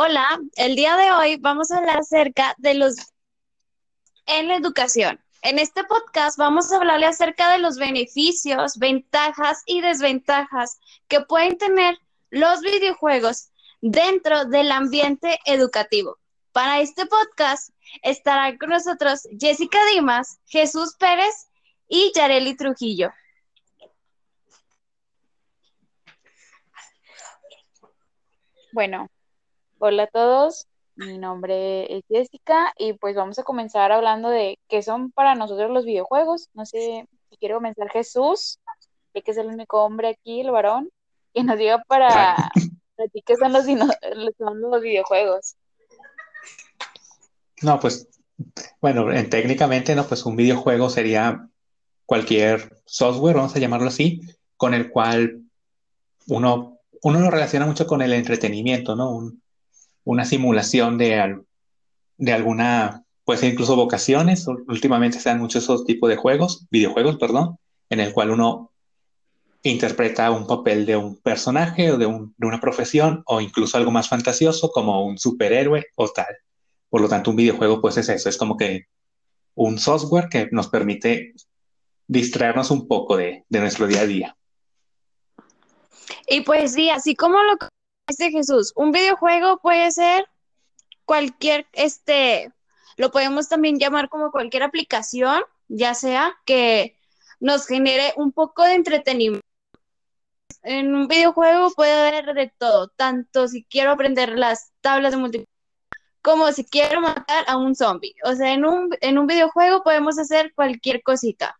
Hola, el día de hoy vamos a hablar acerca de los en la educación. En este podcast vamos a hablarle acerca de los beneficios, ventajas y desventajas que pueden tener los videojuegos dentro del ambiente educativo. Para este podcast estarán con nosotros Jessica Dimas, Jesús Pérez y Yareli Trujillo. Bueno, hola a todos, mi nombre es Jessica y pues vamos a comenzar hablando de qué son para nosotros los videojuegos. No sé si quiere comenzar Jesús, que es el único hombre aquí, el varón, que nos diga para, ti qué son los, son los videojuegos. No, pues, bueno, técnicamente, no, pues un videojuego sería cualquier software, vamos a llamarlo así, con el cual uno uno lo relaciona mucho con el entretenimiento, ¿no? Una simulación de, de alguna, puede ser incluso vocaciones. Últimamente se dan muchos esos tipos de juegos, videojuegos, perdón, en el cual uno interpreta un papel de un personaje o de, de una profesión o incluso algo más fantasioso como un superhéroe o tal. Por lo tanto, un videojuego pues es eso, es como que un software que nos permite distraernos un poco de, de nuestro día a día. Y pues sí, así como lo dice Jesús, un videojuego puede ser cualquier, este, lo podemos también llamar como cualquier aplicación, ya sea que nos genere un poco de entretenimiento. En un videojuego puede haber de todo, tanto si quiero aprender las tablas de multiplicación como si quiero matar a un zombie. O sea, en un, en un videojuego podemos hacer cualquier cosita.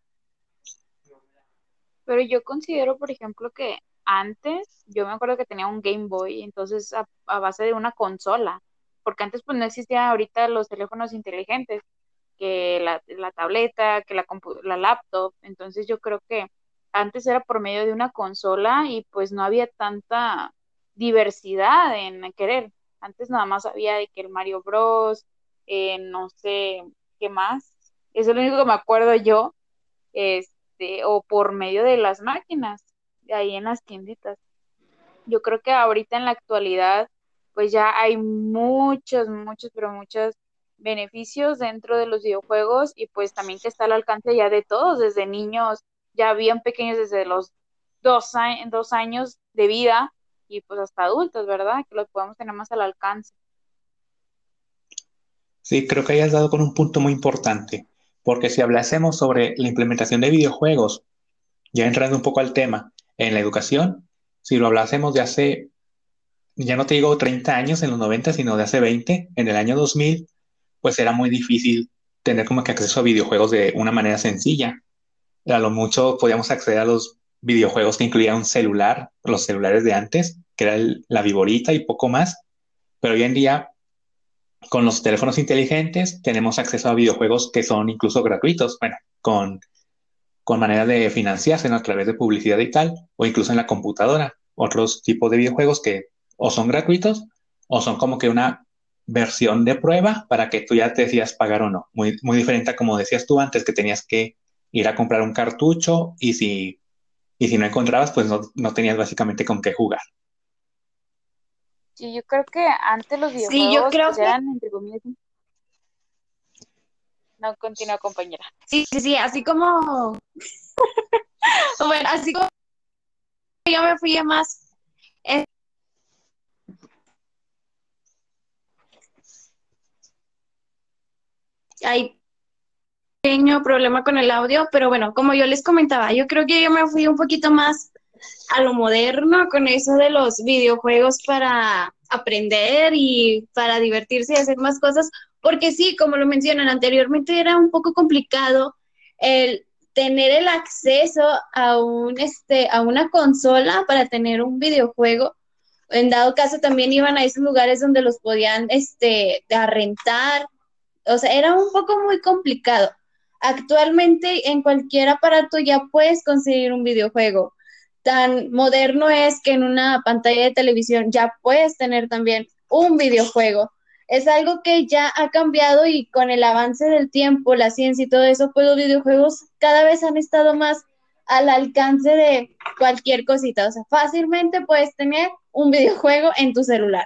Pero yo considero, por ejemplo, que antes, yo me acuerdo que tenía un Game Boy, entonces a, base de una consola, porque antes pues no existían ahorita los teléfonos inteligentes, que la, tableta, que la, la laptop, entonces yo creo que antes era por medio de una consola y pues no había tanta diversidad en querer. Antes nada más había de que el Mario Bros, eh, no sé qué más. Eso es lo único que me acuerdo yo, este, o por medio de las máquinas ahí en las tienditas. Yo creo que ahorita en la actualidad, pues ya hay muchos, muchos, pero muchos beneficios dentro de los videojuegos y pues también que está al alcance ya de todos, desde niños, ya bien pequeños desde los dos, años de vida y pues hasta adultos, ¿verdad? Que los podemos tener más al alcance. Sí, creo que hayas dado con un punto muy importante, porque si hablásemos sobre la implementación de videojuegos, ya entrando un poco al tema, en la educación, si lo hablásemos de hace, ya no te digo 30 años en los 90, sino de hace 20, en el año 2000, pues era muy difícil tener como que acceso a videojuegos de una manera sencilla. A lo mucho podíamos acceder a los videojuegos que incluían un celular, los celulares de antes, que era la viborita y poco más. Pero hoy en día, con los teléfonos inteligentes, tenemos acceso a videojuegos que son incluso gratuitos. Bueno, con con manera de financiarse a través de publicidad y tal, o incluso en la computadora. Otros tipos de videojuegos que o son gratuitos o son como que una versión de prueba para que tú ya te decías pagar o no. Muy, muy diferente a como decías tú antes, que tenías que ir a comprar un cartucho y si, y si no encontrabas, pues no, no tenías básicamente con qué jugar. Sí, yo creo que antes los videojuegos yo creo pues, eran, entre comillas, no, continúa, compañera. Sí, sí, sí, así como. bueno, así como yo me fui a más. Hay pequeño problema con el audio, pero bueno, como yo les comentaba, yo creo que yo me fui un poquito más a lo moderno con eso de los videojuegos para aprender y para divertirse y hacer más cosas, porque sí, como lo mencionan anteriormente, era un poco complicado el tener el acceso a un este a una consola para tener un videojuego. En dado caso también iban a esos lugares donde los podían este rentar. O sea, era un poco muy complicado. Actualmente en cualquier aparato ya puedes conseguir un videojuego. Tan moderno es que en una pantalla de televisión ya puedes tener también un videojuego es algo que ya ha cambiado y con el avance del tiempo, la ciencia y todo eso, pues los videojuegos cada vez han estado más al alcance de cualquier cosita. O sea, fácilmente puedes tener un videojuego en tu celular.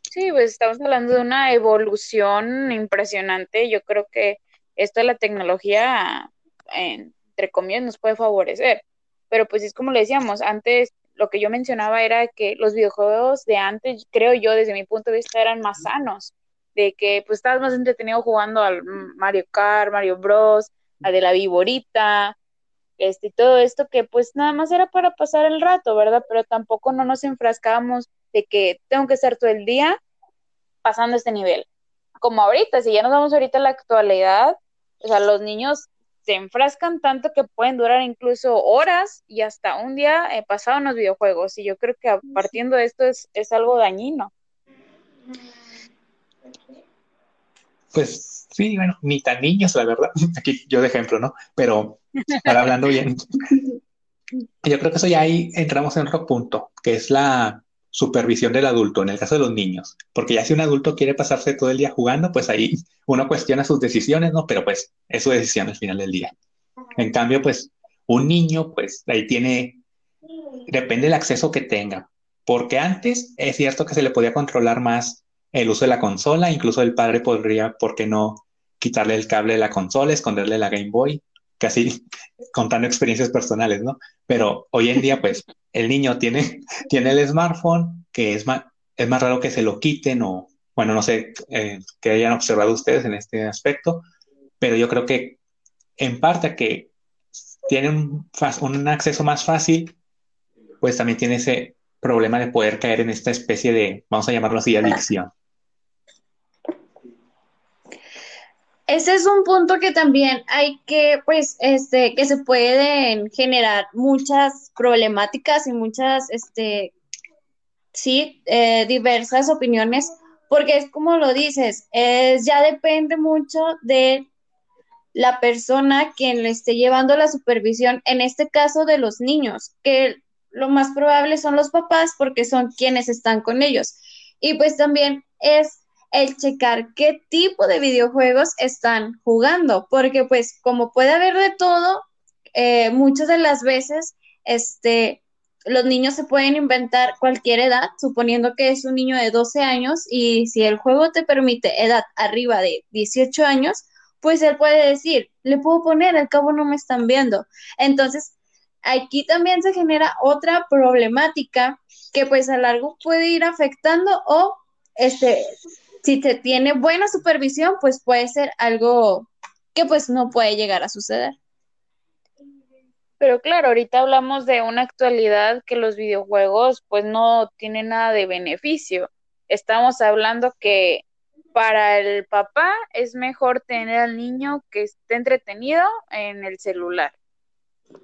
Sí, pues estamos hablando de una evolución impresionante. Yo creo que esto de la tecnología, entre comillas, nos puede favorecer. Pero pues es como le decíamos, antes lo que yo mencionaba era que los videojuegos de antes, creo yo, desde mi punto de vista, eran más sanos. De que pues estabas más entretenido jugando al Mario Kart, Mario Bros, a de la Viborita, este, y todo esto que pues nada más era para pasar el rato, ¿verdad? Pero tampoco no nos enfrascábamos de que tengo que estar todo el día pasando este nivel. Como ahorita, si ya nos vamos ahorita a la actualidad, o sea, los niños se enfrascan tanto que pueden durar incluso horas y hasta un día eh, pasado en los videojuegos. Y yo creo que partiendo de esto es, es algo dañino. Pues sí, bueno, ni tan niños, la verdad. Aquí yo de ejemplo, ¿no? Pero para hablando bien. Yo creo que eso ya ahí entramos en otro punto, que es la supervisión del adulto, en el caso de los niños. Porque ya si un adulto quiere pasarse todo el día jugando, pues ahí uno cuestiona sus decisiones, ¿no? Pero pues es su decisión al final del día. En cambio, pues un niño, pues ahí tiene, depende del acceso que tenga. Porque antes es cierto que se le podía controlar más el uso de la consola, incluso el padre podría, ¿por qué no? quitarle el cable de la consola, esconderle la Game Boy, casi contando experiencias personales, ¿no? Pero hoy en día, pues, el niño tiene, tiene el smartphone, que es más, es más raro que se lo quiten o, bueno, no sé eh, qué hayan observado ustedes en este aspecto, pero yo creo que en parte que tiene un, un acceso más fácil, pues también tiene ese problema de poder caer en esta especie de, vamos a llamarlo así, adicción. Ese es un punto que también hay que, pues, este, que se pueden generar muchas problemáticas y muchas, este, sí, eh, diversas opiniones, porque es como lo dices, es, ya depende mucho de la persona quien le esté llevando la supervisión, en este caso de los niños, que lo más probable son los papás porque son quienes están con ellos. Y pues también es el checar qué tipo de videojuegos están jugando, porque pues como puede haber de todo, eh, muchas de las veces, este, los niños se pueden inventar cualquier edad, suponiendo que es un niño de 12 años y si el juego te permite edad arriba de 18 años, pues él puede decir, le puedo poner, al cabo no me están viendo. Entonces, aquí también se genera otra problemática que pues a largo puede ir afectando o este si se tiene buena supervisión, pues puede ser algo que pues no puede llegar a suceder. Pero claro, ahorita hablamos de una actualidad que los videojuegos pues no tienen nada de beneficio. Estamos hablando que para el papá es mejor tener al niño que esté entretenido en el celular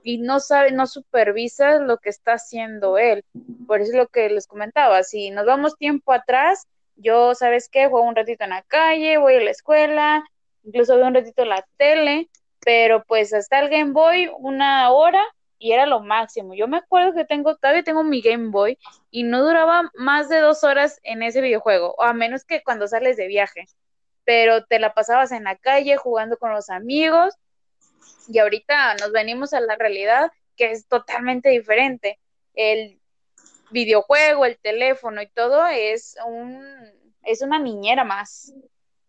y no sabe, no supervisa lo que está haciendo él. Por eso es lo que les comentaba, si nos vamos tiempo atrás, yo, ¿sabes qué? Juego un ratito en la calle, voy a la escuela, incluso veo un ratito la tele, pero pues hasta el Game Boy una hora y era lo máximo. Yo me acuerdo que tengo, todavía tengo mi Game Boy y no duraba más de dos horas en ese videojuego, o a menos que cuando sales de viaje, pero te la pasabas en la calle jugando con los amigos y ahorita nos venimos a la realidad que es totalmente diferente. El videojuego, el teléfono y todo es un es una niñera más.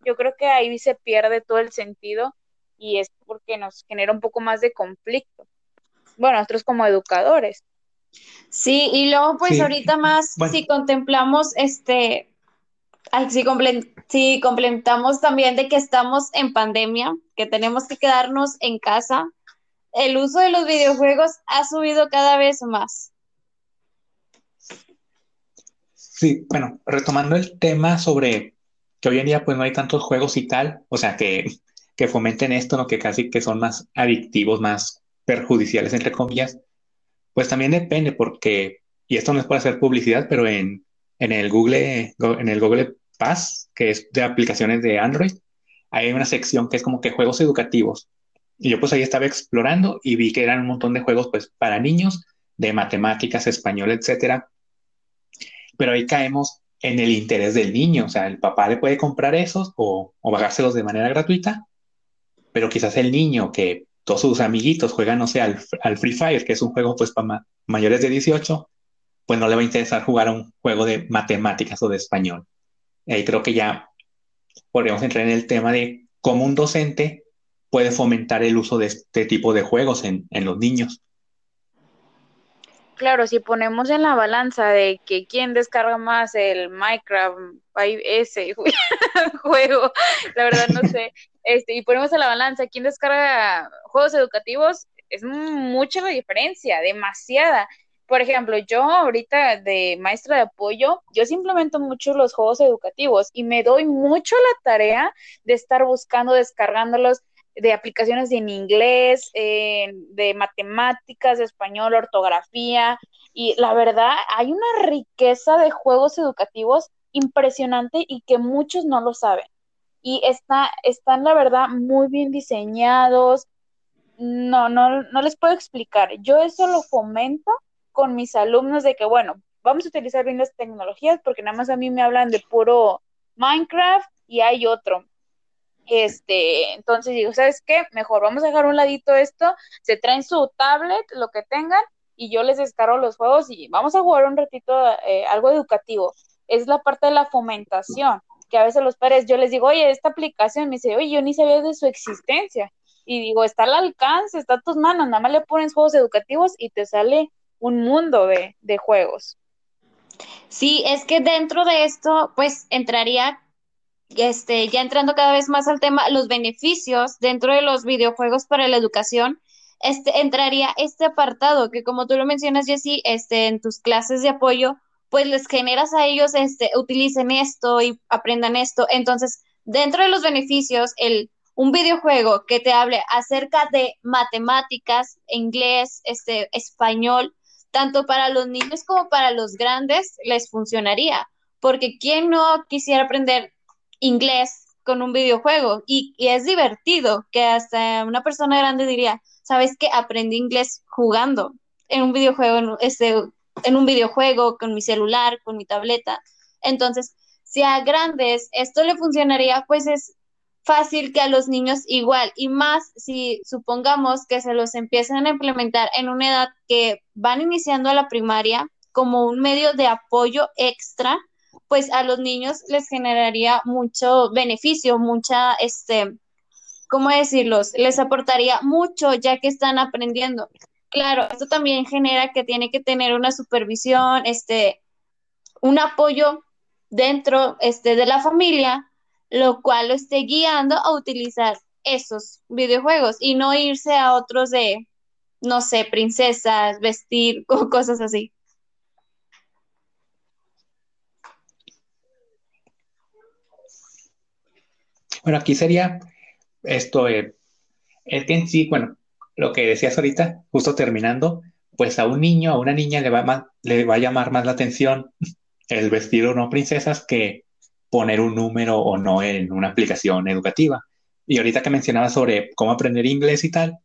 Yo creo que ahí se pierde todo el sentido y es porque nos genera un poco más de conflicto. Bueno, nosotros como educadores. Sí, y luego pues ahorita más si contemplamos este si, si complementamos también de que estamos en pandemia, que tenemos que quedarnos en casa, el uso de los videojuegos ha subido cada vez más. Sí, bueno, retomando el tema sobre que hoy en día pues no hay tantos juegos y tal, o sea, que, que fomenten esto, ¿no? Que casi que son más adictivos, más perjudiciales, entre comillas, pues también depende porque, y esto no es para hacer publicidad, pero en, en el Google, en el Google Pass, que es de aplicaciones de Android, hay una sección que es como que juegos educativos. Y yo pues ahí estaba explorando y vi que eran un montón de juegos pues para niños, de matemáticas, español, etcétera, pero ahí caemos en el interés del niño, o sea, el papá le puede comprar esos o, o bajárselos de manera gratuita, pero quizás el niño que todos sus amiguitos juegan, no sé, al, Free Fire, que es un juego pues para mayores de 18, pues no le va a interesar jugar un juego de matemáticas o de español. ahí creo que ya podríamos entrar en el tema de cómo un docente puede fomentar el uso de este tipo de juegos en, en los niños. Claro, si ponemos en la balanza de que quién descarga más el Minecraft 5S juego, la verdad no sé, este, y ponemos en la balanza quién descarga juegos educativos, es mucha la diferencia, demasiada. Por ejemplo, yo ahorita de maestra de apoyo, yo simplemente mucho los juegos educativos y me doy mucho la tarea de estar buscando, descargándolos de aplicaciones en inglés, de matemáticas, de español, ortografía, y la verdad hay una riqueza de juegos educativos impresionante y que muchos no lo saben. Y está, están, la verdad, muy bien diseñados. No, no, no les puedo explicar. Yo eso lo fomento con mis alumnos de que, bueno, vamos a utilizar bien las tecnologías porque nada más a mí me hablan de puro Minecraft y hay otro. Este, entonces digo, ¿sabes qué? Mejor vamos a dejar un ladito esto, se traen su tablet, lo que tengan, y yo les descargo los juegos y vamos a jugar un ratito eh, algo educativo. Es la parte de la fomentación, que a veces los padres, yo les digo, oye, esta aplicación, me dice, oye, yo ni sabía de su existencia. Y digo, está al alcance, está a tus manos, nada más le pones juegos educativos y te sale un mundo de, de juegos. Sí, es que dentro de esto, pues entraría este, ya entrando cada vez más al tema, los beneficios dentro de los videojuegos para la educación, este, entraría este apartado que como tú lo mencionas, Jessy, este, en tus clases de apoyo, pues les generas a ellos, este, utilicen esto y aprendan esto. Entonces, dentro de los beneficios, el, un videojuego que te hable acerca de matemáticas, inglés, este, español, tanto para los niños como para los grandes, les funcionaría. Porque ¿quién no quisiera aprender inglés con un videojuego. Y, es divertido que hasta una persona grande diría, ¿sabes que Aprendí inglés jugando en un videojuego, este, en un videojuego con mi celular, con mi tableta. Entonces, si a grandes esto le funcionaría, pues es fácil que a los niños igual, y más si supongamos que se los empiezan a implementar en una edad que van iniciando a la primaria como un medio de apoyo extra pues a los niños les generaría mucho beneficio, mucha, este, ¿cómo decirlos? Les aportaría mucho ya que están aprendiendo. Claro, esto también genera que tiene que tener una supervisión, este, un apoyo dentro este, de la familia, lo cual lo esté guiando a utilizar esos videojuegos y no irse a otros de, no sé, princesas, vestir, cosas así. Bueno, aquí sería esto, eh, es que en sí, bueno, lo que decías ahorita, justo terminando, pues a un niño, a una niña le va, le va a llamar más la atención el vestir o no princesas que poner un número o no en una aplicación educativa. Y ahorita que mencionaba sobre cómo aprender inglés y tal,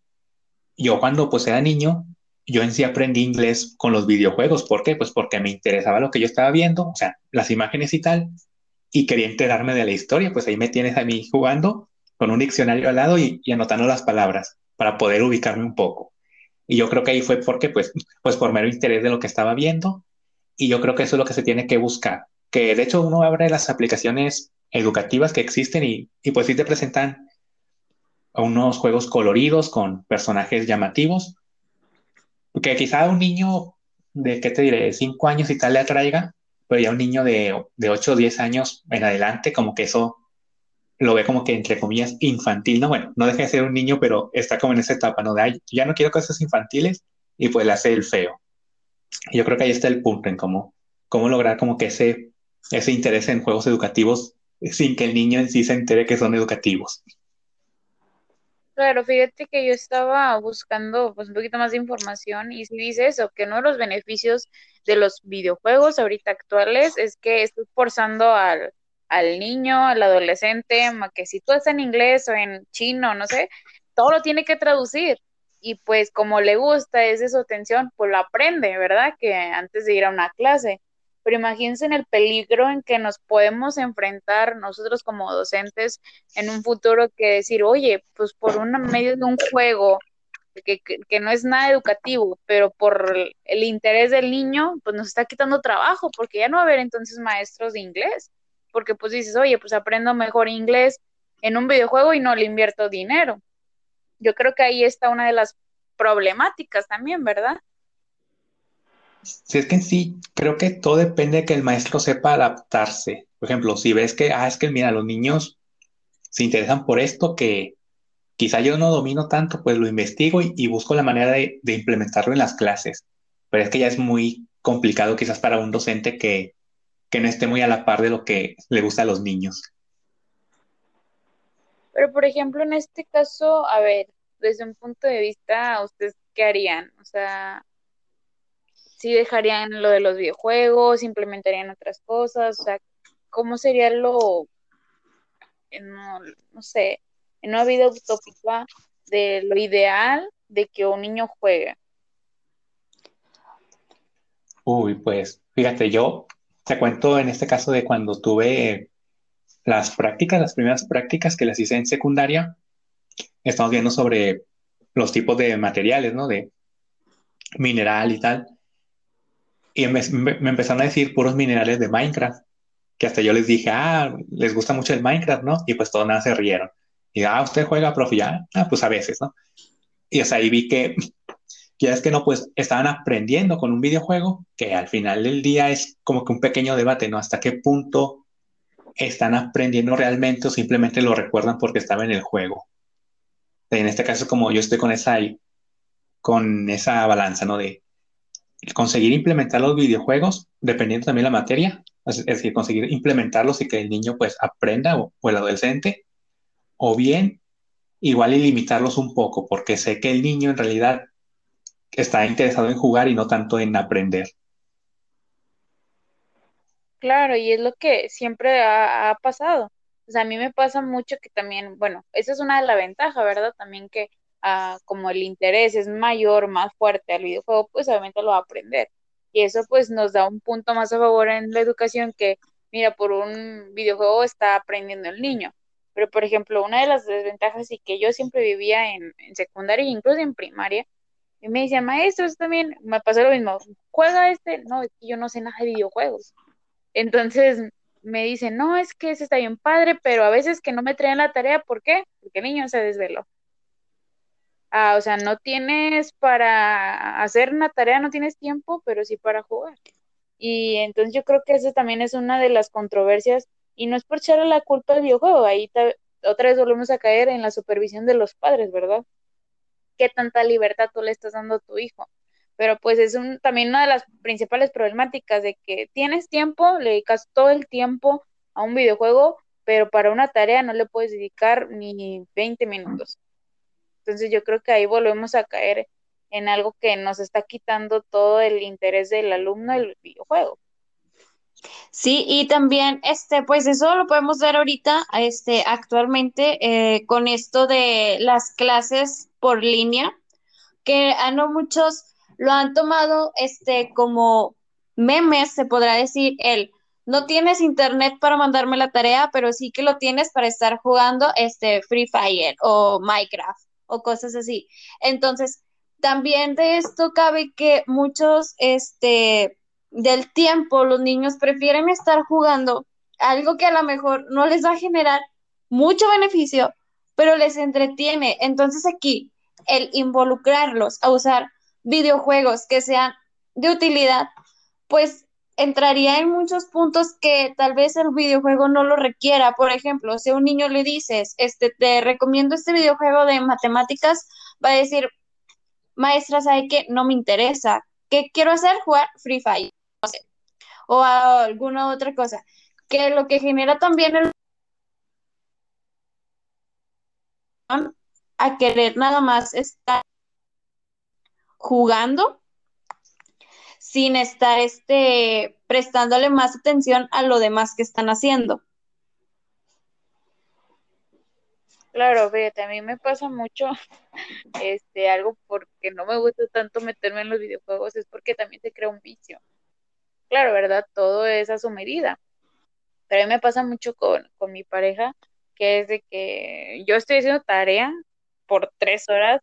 yo cuando pues era niño, yo en sí aprendí inglés con los videojuegos. ¿Por qué? Pues porque me interesaba lo que yo estaba viendo, o sea, las imágenes y tal, y quería enterarme de la historia, pues ahí me tienes a mí jugando con un diccionario al lado y, anotando las palabras para poder ubicarme un poco. Y yo creo que ahí fue porque, pues, pues por mero interés de lo que estaba viendo, y yo creo que eso es lo que se tiene que buscar, que de hecho uno abre las aplicaciones educativas que existen y, y pues sí te presentan unos juegos coloridos con personajes llamativos, que quizá un niño de, ¿qué te diré?, cinco años y tal le atraiga, pero ya un niño de, de 8 o 10 años en adelante, como que eso lo ve como que entre comillas infantil, ¿no? Bueno, no deja de ser un niño, pero está como en esa etapa, ¿no? De, ya no quiero cosas infantiles y pues le hace el feo. yo creo que ahí está el punto en cómo, cómo lograr como que ese, ese interés en juegos educativos sin que el niño en sí se entere que son educativos. Claro, fíjate que yo estaba buscando pues un poquito más de información y si dice eso, que uno de los beneficios de los videojuegos ahorita actuales es que estás forzando al, al niño, al adolescente, que si tú estás en inglés o en chino, no sé, todo lo tiene que traducir. Y pues como le gusta, es de su atención, pues lo aprende, ¿verdad? Que antes de ir a una clase pero imagínense en el peligro en que nos podemos enfrentar nosotros como docentes en un futuro que decir, oye, pues por un medio de un juego que, que, no es nada educativo, pero por el interés del niño, pues nos está quitando trabajo, porque ya no va a haber entonces maestros de inglés. porque pues dices, oye, pues aprendo mejor inglés en un videojuego y no le invierto dinero. Yo creo que ahí está una de las problemáticas también, ¿verdad? Si es que en sí, creo que todo depende de que el maestro sepa adaptarse. Por ejemplo, si ves que, ah, es que mira, los niños se interesan por esto que quizá yo no domino tanto, pues lo investigo y, busco la manera de, implementarlo en las clases. Pero es que ya es muy complicado quizás para un docente que, que no esté muy a la par de lo que le gusta a los niños. Pero, por ejemplo, en este caso, a ver, desde un punto de vista, ¿ustedes qué harían? O sea, si dejarían lo de los videojuegos, implementarían otras cosas, o sea, ¿cómo sería lo, no, no sé, en una vida utópica de lo ideal de que un niño juegue? Uy, pues fíjate, yo te cuento en este caso de cuando tuve las prácticas, las primeras prácticas que las hice en secundaria, estamos viendo sobre los tipos de materiales, ¿no? De mineral y tal. Y me, empezaron a decir puros minerales de Minecraft, que hasta yo les dije, ah, les gusta mucho el Minecraft, ¿no? Y pues todos nada se rieron. Y ah, ¿usted juega, profe? Ya, ah, pues a veces, ¿no? Y o ahí vi que, ya es que no, pues estaban aprendiendo con un videojuego que al final del día es como que un pequeño debate, ¿no? Hasta qué punto están aprendiendo realmente o simplemente lo recuerdan porque estaba en el juego. En este caso, como yo estoy con esa, con esa balanza, ¿no? De conseguir implementar los videojuegos, dependiendo también la materia, es, decir, conseguir implementarlos y que el niño pues aprenda o, el adolescente, o bien igual y limitarlos un poco, porque sé que el niño en realidad está interesado en jugar y no tanto en aprender. Claro, y es lo que siempre ha, pasado. O sea, a mí me pasa mucho que también, bueno, esa es una de las ventajas, ¿verdad? También que como el interés es mayor, más fuerte al videojuego, pues obviamente lo va a aprender. Y eso pues nos da un punto más a favor en la educación que, mira, por un videojuego está aprendiendo el niño. Pero, por ejemplo, una de las desventajas y que yo siempre vivía en, en secundaria incluso en primaria, y me decía, maestro, también me pasó lo mismo, juega este, no, es que yo no sé nada de videojuegos. Entonces me dicen, no, es que ese está bien padre, pero a veces que no me traen la tarea, ¿por qué? Porque el niño se desveló. Ah, o sea, no tienes para hacer una tarea, no tienes tiempo, pero sí para jugar. Y entonces yo creo que eso también es una de las controversias, y no es por echarle la culpa al videojuego, ahí otra vez volvemos a caer en la supervisión de los padres, ¿verdad? ¿Qué tanta libertad tú le estás dando a tu hijo? pero pues es un, también una de las principales problemáticas de que tienes tiempo, le dedicas todo el tiempo a un videojuego, pero para una tarea no le puedes dedicar ni 20 minutos. Entonces yo creo que ahí volvemos a caer en algo que nos está quitando todo el interés del alumno del videojuego. Sí, y también, este, pues eso lo podemos ver ahorita, este, actualmente, eh, con esto de las clases por línea, que a no muchos lo han tomado este como memes, se podrá decir, el no tienes internet para mandarme la tarea, pero sí que lo tienes para estar jugando este Free Fire o Minecraft o cosas así. Entonces, también de esto cabe que muchos este del tiempo los niños prefieren estar jugando algo que a lo mejor no les va a generar mucho beneficio, pero les entretiene. Entonces aquí el involucrarlos a usar videojuegos que sean de utilidad, pues entraría en muchos puntos que tal vez el videojuego no lo requiera. Por ejemplo, si a un niño le dices, este, te recomiendo este videojuego de matemáticas, va a decir, maestra, ¿sabe qué? No me interesa. ¿Qué quiero hacer? Jugar Free Fire. O alguna otra cosa. Que lo que genera también el a querer nada más estar jugando sin estar este, prestándole más atención a lo demás que están haciendo. Claro, fíjate, a mí me pasa mucho este algo porque no me gusta tanto meterme en los videojuegos, es porque también se crea un vicio. Claro, ¿verdad? Todo es a su medida. Pero a mí me pasa mucho con, con mi pareja, que es de que yo estoy haciendo tarea por tres horas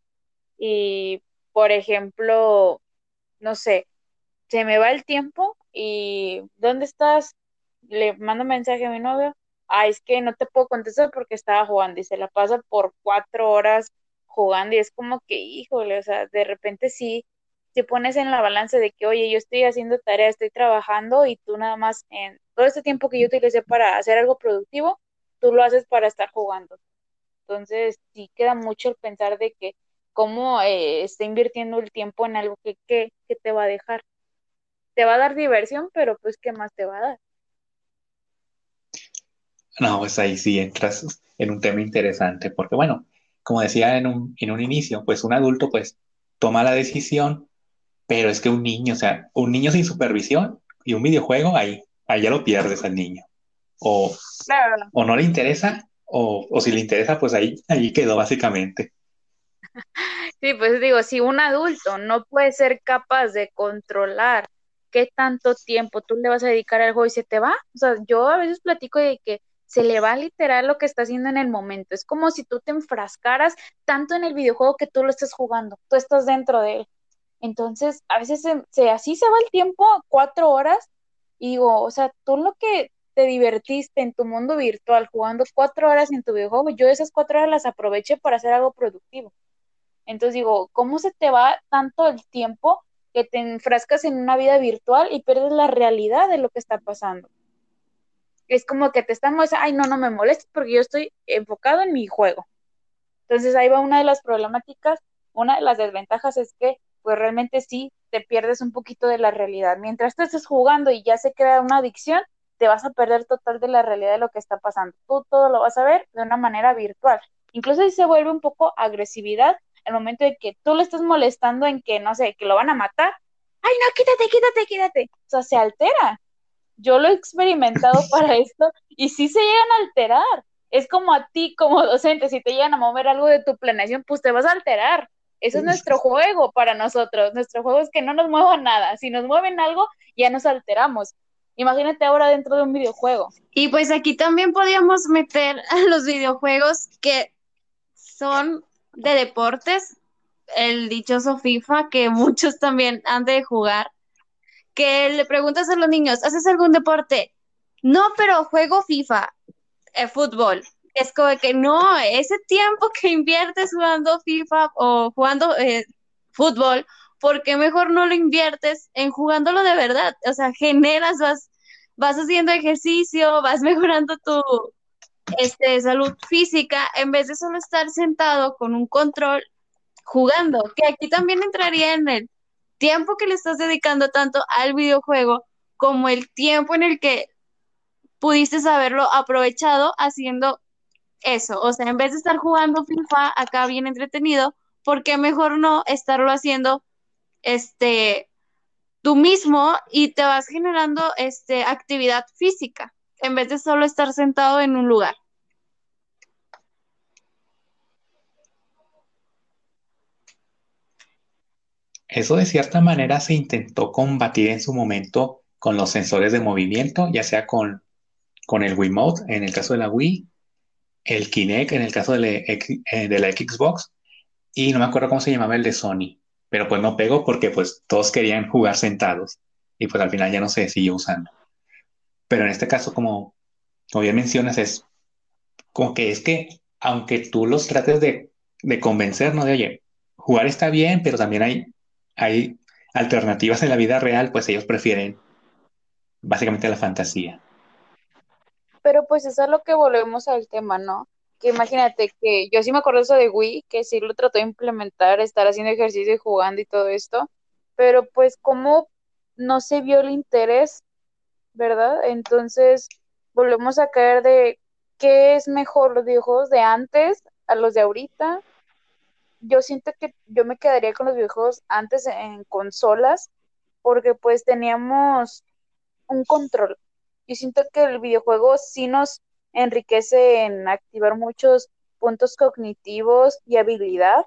y por ejemplo, no sé, se me va el tiempo y ¿dónde estás? le mando mensaje a mi novio, ah, es que no te puedo contestar porque estaba jugando y se la pasa por cuatro horas jugando y es como que, híjole, o sea, de repente sí, te pones en la balanza de que, oye, yo estoy haciendo tarea, estoy trabajando y tú nada más en todo este tiempo que yo utilicé para hacer algo productivo, tú lo haces para estar jugando. Entonces, sí queda mucho el pensar de que cómo eh, está invirtiendo el tiempo en algo que, que, que te va a dejar. Te va a dar diversión, pero pues, ¿qué más te va a dar? No, pues ahí sí entras en un tema interesante, porque bueno, como decía en un, en un inicio, pues un adulto pues toma la decisión, pero es que un niño, o sea, un niño sin supervisión y un videojuego, ahí, ahí ya lo pierdes al niño. O, o no le interesa, o, o, si le interesa, pues ahí, ahí quedó básicamente. Sí, pues digo, si un adulto no puede ser capaz de controlar qué tanto tiempo tú le vas a dedicar al juego y se te va, o sea, yo a veces platico de que se le va literal lo que está haciendo en el momento. Es como si tú te enfrascaras tanto en el videojuego que tú lo estés jugando, tú estás dentro de él. Entonces, a veces se, así se va el tiempo, cuatro horas, y digo, o sea, tú lo que te divertiste en tu mundo virtual jugando cuatro horas en tu videojuego, yo esas cuatro horas las aproveché para hacer algo productivo. Entonces digo, ¿cómo se te va tanto el tiempo que te enfrascas en una vida virtual y pierdes la realidad de lo que está pasando? es como que te estamos, ay, no, no me molestes porque yo estoy enfocado en mi juego. Entonces ahí va una de las problemáticas, una de las desventajas es que pues realmente sí te pierdes un poquito de la realidad. Mientras tú estés jugando y ya se crea una adicción, te vas a perder total de la realidad de lo que está pasando. Tú todo lo vas a ver de una manera virtual. Incluso si se vuelve un poco agresividad el momento de que tú le estás molestando en que, no sé, que lo van a matar. Ay, no, quítate, quítate, quítate. O sea, se altera yo lo he experimentado para esto y sí se llegan a alterar. Es como a ti como docente, si te llegan a mover algo de tu planeación, pues te vas a alterar. Eso es nuestro juego para nosotros. Nuestro juego es que no nos muevan nada. Si nos mueven algo, ya nos alteramos. Imagínate ahora dentro de un videojuego. Y pues aquí también podíamos meter a los videojuegos que son de deportes, el dichoso FIFA, que muchos también han de jugar que le preguntas a los niños, ¿haces algún deporte? No, pero juego FIFA, eh, fútbol. Es como que no, ese tiempo que inviertes jugando FIFA o jugando eh, fútbol, ¿por qué mejor no lo inviertes en jugándolo de verdad? O sea, generas, vas, vas haciendo ejercicio, vas mejorando tu este, salud física, en vez de solo estar sentado con un control jugando, que aquí también entraría en el tiempo que le estás dedicando tanto al videojuego como el tiempo en el que pudiste haberlo aprovechado haciendo eso. O sea, en vez de estar jugando FIFA acá bien entretenido, ¿por qué mejor no estarlo haciendo este tú mismo y te vas generando este actividad física en vez de solo estar sentado en un lugar? Eso de cierta manera se intentó combatir en su momento con los sensores de movimiento, ya sea con, con el Wiimote en el caso de la Wii, el Kinect en el caso de la, eh, de la Xbox, y no me acuerdo cómo se llamaba el de Sony, pero pues no pegó porque pues todos querían jugar sentados y pues al final ya no se siguió usando. Pero en este caso, como, como bien mencionas, es como que es que aunque tú los trates de, de convencer, ¿no? De, oye, jugar está bien, pero también hay hay alternativas en la vida real, pues ellos prefieren básicamente la fantasía. Pero pues eso es lo que volvemos al tema, ¿no? Que imagínate que yo sí me acuerdo eso de Wii, que sí lo trató de implementar, estar haciendo ejercicio y jugando y todo esto, pero pues como no se vio el interés, ¿verdad? Entonces volvemos a caer de qué es mejor los videojuegos de antes a los de ahorita, yo siento que yo me quedaría con los videojuegos antes en consolas, porque pues teníamos un control. Yo siento que el videojuego sí nos enriquece en activar muchos puntos cognitivos y habilidad,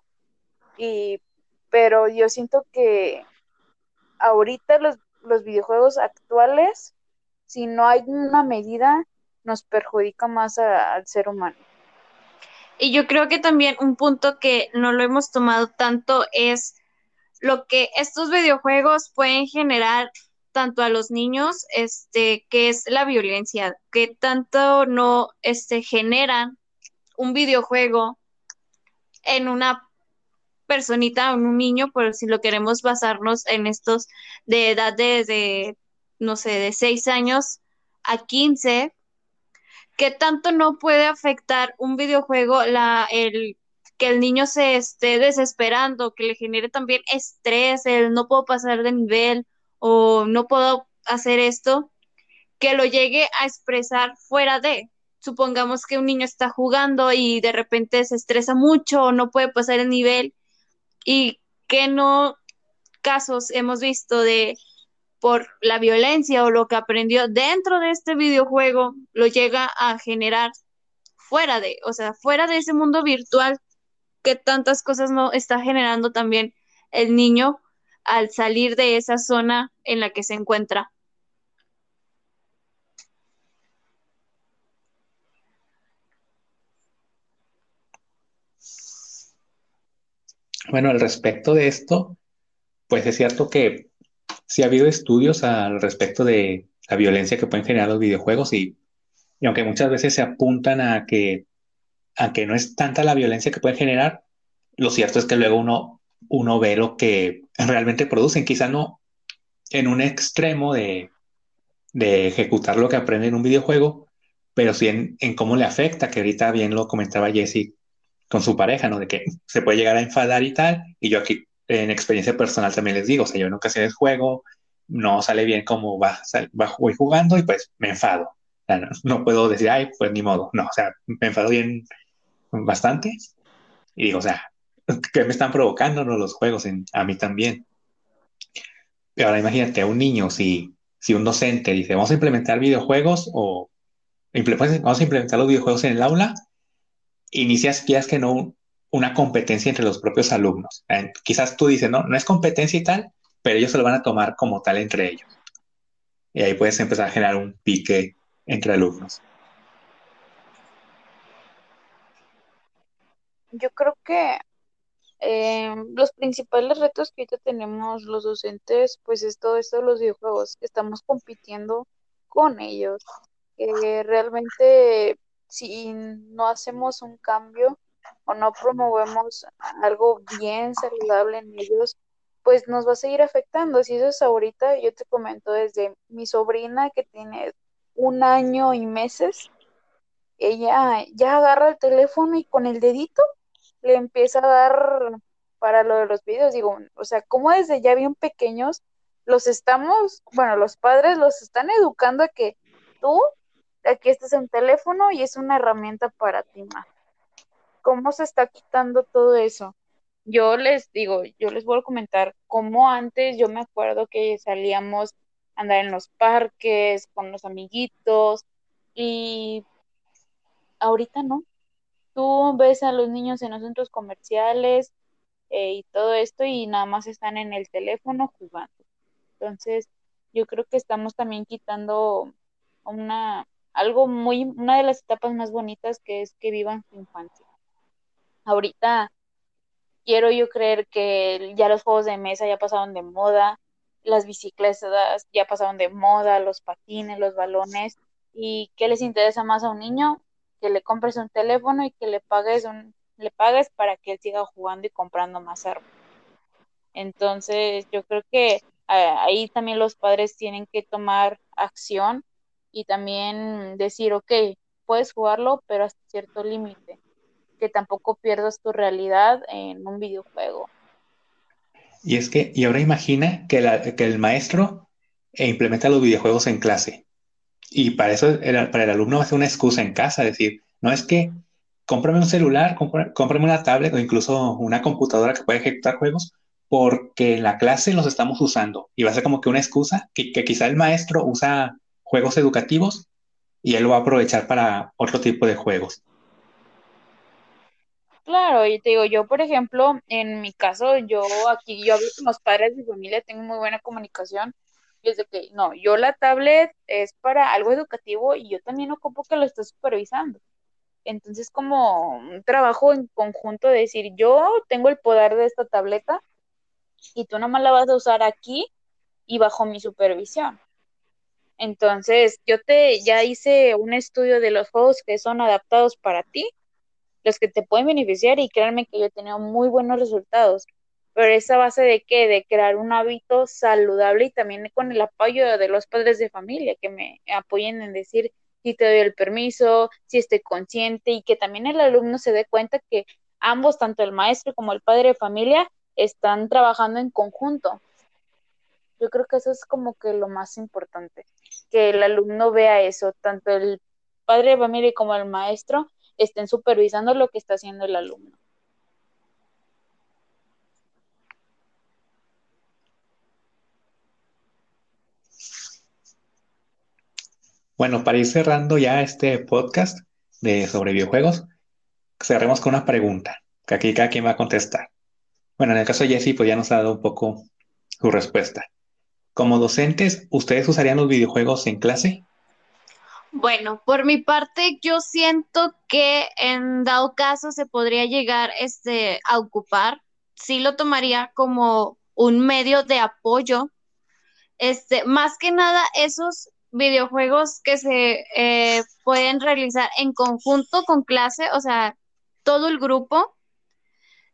y, pero yo siento que ahorita los, los videojuegos actuales, si no hay una medida, nos perjudica más al ser humano. Y yo creo que también un punto que no lo hemos tomado tanto es lo que estos videojuegos pueden generar tanto a los niños, este, que es la violencia, que tanto no, este, generan un videojuego en una personita, en un niño, por si lo queremos basarnos en estos de edad de, no sé, de 6 años a 15, que tanto no puede afectar un videojuego la, el que el niño se esté desesperando, que le genere también estrés, el no puedo pasar de nivel o no puedo hacer esto, que lo llegue a expresar fuera de. Supongamos que un niño está jugando y de repente se estresa mucho o no puede pasar el nivel y que no casos hemos visto de por la violencia o lo que aprendió dentro de este videojuego lo llega a generar fuera de, o sea, fuera de ese mundo virtual que tantas cosas no está generando también el niño al salir de esa zona en la que se encuentra. Bueno, al respecto de esto, pues es cierto que sí ha habido estudios al respecto de la violencia que pueden generar los videojuegos y, aunque muchas veces se apuntan a que aunque no es tanta la violencia que pueden generar, lo cierto es que luego uno, uno ve lo que realmente producen, quizá no en un extremo de, de ejecutar lo que aprende en un videojuego, pero sí en, en, cómo le afecta, que ahorita bien lo comentaba Jesse con su pareja, ¿no? De que se puede llegar a enfadar y tal, y yo aquí en experiencia personal también les digo, o sea, yo en ocasiones juego, no sale bien como va, va voy jugando y pues me enfado. O sea, no, no, puedo decir, ay, pues ni modo, no, o sea, me enfado bien bastante. Y digo, o sea, ¿qué me están provocando ¿no? los juegos? En, a mí también. Pero ahora imagínate a un niño, si, si un docente dice, vamos a implementar videojuegos o pues, vamos a implementar los videojuegos en el aula, inicias, quizás que no, una competencia entre los propios alumnos. Eh, quizás tú dices, no, no es competencia y tal, pero ellos se lo van a tomar como tal entre ellos. Y ahí puedes empezar a generar un pique entre alumnos. yo creo que eh, los principales retos que ahorita tenemos los docentes, pues es todo esto de los videojuegos, estamos compitiendo con ellos. que realmente si no hacemos un cambio o no promovemos algo bien saludable en ellos, pues nos va a seguir afectando. Si eso es ahorita, yo te comento desde mi sobrina que tiene un año y meses, ella ya agarra el teléfono y con el dedito le empieza a dar para lo de los videos, digo, o sea, como desde ya bien pequeños los estamos, bueno, los padres los están educando a que tú aquí estás en teléfono y es una herramienta para ti más. ¿Cómo se está quitando todo eso? Yo les digo, yo les voy a comentar cómo antes yo me acuerdo que salíamos a andar en los parques con los amiguitos y ahorita no, tú ves a los niños en los centros comerciales eh, y todo esto y nada más están en el teléfono jugando. Entonces, yo creo que estamos también quitando una algo muy una de las etapas más bonitas que es que vivan su infancia. Ahorita quiero yo creer que ya los juegos de mesa ya pasaron de moda, las bicicletas ya pasaron de moda, los patines, los balones y qué les interesa más a un niño que le compres un teléfono y que le pagues un, le pagues para que él siga jugando y comprando más armas. Entonces, yo creo que ahí también los padres tienen que tomar acción y también decir, ok, puedes jugarlo, pero hasta cierto límite, que tampoco pierdas tu realidad en un videojuego. Y es que, y ahora imagina que, la, que el maestro implementa los videojuegos en clase. Y para eso, el, para el alumno va a ser una excusa en casa, decir, no es que cómprame un celular, cómprame una tablet o incluso una computadora que pueda ejecutar juegos, porque en la clase los estamos usando. Y va a ser como que una excusa que, que quizá el maestro usa juegos educativos y él lo va a aprovechar para otro tipo de juegos. Claro, y te digo, yo por ejemplo, en mi caso, yo aquí, yo hablo con los padres de mi familia, tengo muy buena comunicación, y es de que, no, yo la tablet es para algo educativo y yo también ocupo que lo esté supervisando. Entonces, como un trabajo en conjunto de decir, yo tengo el poder de esta tableta y tú nomás la vas a usar aquí y bajo mi supervisión. Entonces, yo te ya hice un estudio de los juegos que son adaptados para ti, los que te pueden beneficiar y créanme que yo he tenido muy buenos resultados. Pero esa base de qué? De crear un hábito saludable y también con el apoyo de los padres de familia que me apoyen en decir si te doy el permiso, si estoy consciente y que también el alumno se dé cuenta que ambos, tanto el maestro como el padre de familia, están trabajando en conjunto. Yo creo que eso es como que lo más importante que el alumno vea eso, tanto el padre de familia como el maestro estén supervisando lo que está haciendo el alumno. Bueno, para ir cerrando ya este podcast de sobre videojuegos, cerremos con una pregunta, que aquí cada quien va a contestar. Bueno, en el caso de Jesse, pues ya nos ha dado un poco su respuesta. Como docentes, ¿ustedes usarían los videojuegos en clase? Bueno, por mi parte, yo siento que en dado caso se podría llegar este, a ocupar, sí lo tomaría como un medio de apoyo. Este, más que nada, esos videojuegos que se eh, pueden realizar en conjunto con clase, o sea, todo el grupo,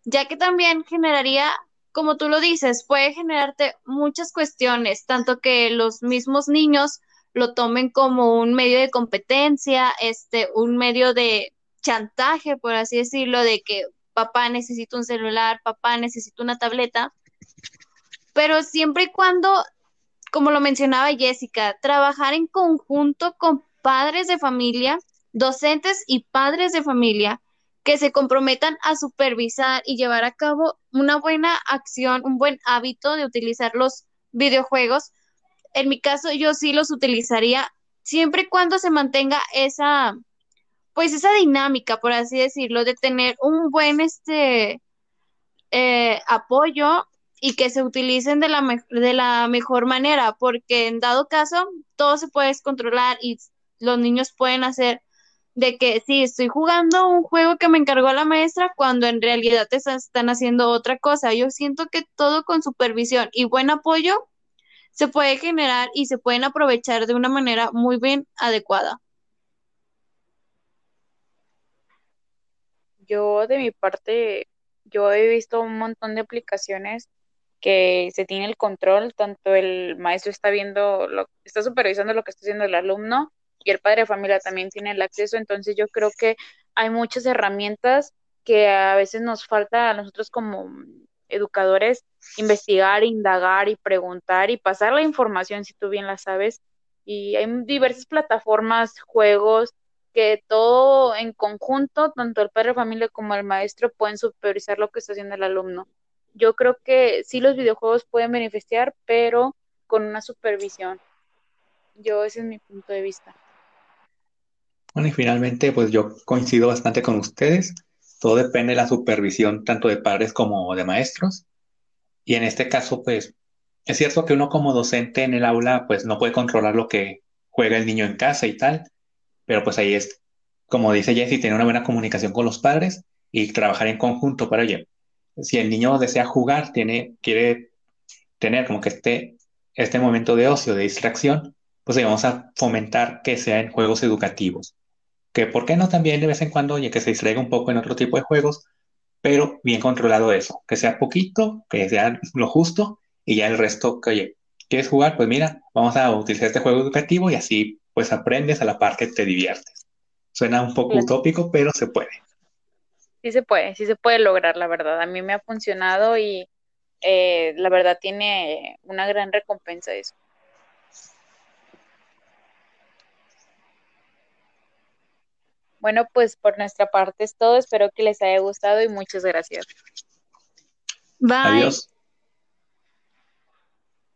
ya que también generaría como tú lo dices, puede generarte muchas cuestiones, tanto que los mismos niños lo tomen como un medio de competencia, este, un medio de chantaje, por así decirlo, de que papá necesita un celular, papá necesita una tableta, pero siempre y cuando, como lo mencionaba Jessica, trabajar en conjunto con padres de familia, docentes y padres de familia, que se comprometan a supervisar y llevar a cabo una buena acción, un buen hábito de utilizar los videojuegos. En mi caso, yo sí los utilizaría siempre y cuando se mantenga esa, pues esa dinámica, por así decirlo, de tener un buen este eh, apoyo y que se utilicen de la, de la mejor manera, porque en dado caso, todo se puede controlar y los niños pueden hacer de que sí, estoy jugando un juego que me encargó la maestra cuando en realidad te están haciendo otra cosa. Yo siento que todo con supervisión y buen apoyo se puede generar y se pueden aprovechar de una manera muy bien adecuada. Yo de mi parte, yo he visto un montón de aplicaciones que se tiene el control, tanto el maestro está viendo, lo, está supervisando lo que está haciendo el alumno y el padre de familia también tiene el acceso, entonces yo creo que hay muchas herramientas que a veces nos falta a nosotros como educadores investigar, indagar y preguntar y pasar la información si tú bien la sabes. Y hay diversas plataformas, juegos, que todo en conjunto, tanto el padre de familia como el maestro, pueden supervisar lo que está haciendo el alumno. Yo creo que sí los videojuegos pueden beneficiar, pero con una supervisión. Yo ese es mi punto de vista. Bueno, y finalmente, pues yo coincido bastante con ustedes. Todo depende de la supervisión tanto de padres como de maestros. Y en este caso, pues, es cierto que uno como docente en el aula, pues no puede controlar lo que juega el niño en casa y tal, pero pues ahí es, como dice Jessy, tener una buena comunicación con los padres y trabajar en conjunto para ello. Si el niño desea jugar, tiene, quiere tener como que este, este momento de ocio, de distracción, pues vamos a fomentar que sea en juegos educativos que por qué no también de vez en cuando, oye, que se distraiga un poco en otro tipo de juegos, pero bien controlado eso, que sea poquito, que sea lo justo y ya el resto, que oye, ¿quieres jugar? Pues mira, vamos a utilizar este juego educativo y así pues aprendes a la par que te diviertes. Suena un poco utópico, pero se puede. Sí se puede, sí se puede lograr, la verdad. A mí me ha funcionado y eh, la verdad tiene una gran recompensa eso. Bueno, pues por nuestra parte es todo. Espero que les haya gustado y muchas gracias. Bye. Adiós.